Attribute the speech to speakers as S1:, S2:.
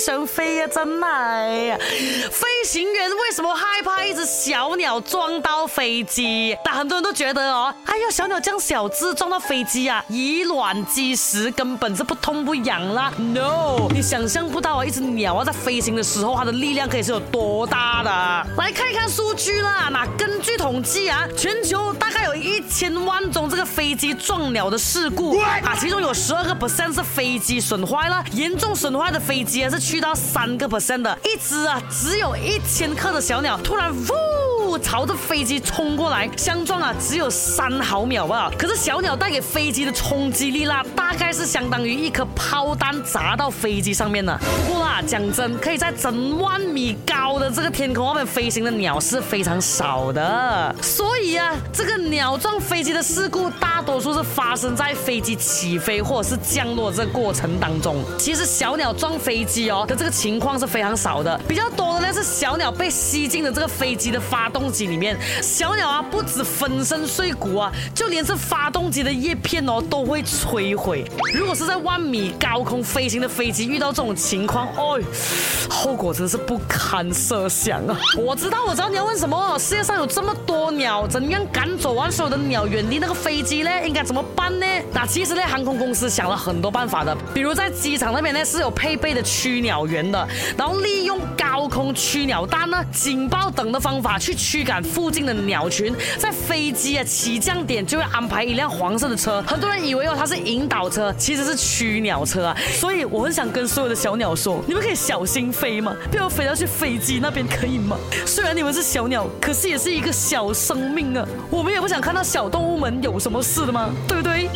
S1: 想飞呀，真系。飞行员为什么害怕一只小鸟撞到飞机？但很多人都觉得哦，哎呀，小鸟这样小只撞到飞机啊，以卵击石，根本是不痛不痒啦。No，你想象不到啊，一只鸟啊在飞行的时候，它的力量可以是有多大的。来看一看数据啦，那根据统计啊，全球大概有一千万宗这个飞机撞鸟的事故啊，其中有十二个 percent 是飞机损坏了，严重损坏的飞机啊是去到三个 percent 的，一只啊只有一千克的小鸟突然呜朝着飞机冲过来，相撞啊只有三毫秒吧，可是小鸟带给飞机的冲击力啦，大概是相当于一颗炮弹砸到飞机上面的。不过啦，讲真，可以在整万米高的这个天空外面飞行的鸟是非常少的，所以啊，这个鸟撞飞机的事故大多数是发生在飞机起飞或者是降落这过程当中。其实小鸟撞飞机哦的这个情况是非常少的，比较多的呢是小鸟被吸进了这个飞机的发动机里面。小鸟啊，不止粉身碎骨啊，就连是发动机的叶片哦都会摧毁。如果是在万米高空飞行的飞机遇到这种情况，哦，后果真是不堪设想啊！我知道，我知道你要问什么。世界上有这么多鸟，怎样赶走完所有的鸟，远离那个飞机呢？应该怎么办呢？那其实呢，航空公司想了很多办法的，比如在机场那边呢是有配备的驱鸟员的，然后利用高空驱鸟弹呢、警报等的方法去驱赶附近的鸟群。在飞机啊起降点就会安排一辆黄色的车，很多人以为哦它是引导车，其实是驱鸟车啊。所以我很想跟所有的小鸟说，你们可以小心飞吗？不要飞到去飞机那边，可以吗？虽然你们是小鸟，可是也是一个小生命啊，我们也不想看到小动物们有什么事的吗？对不对？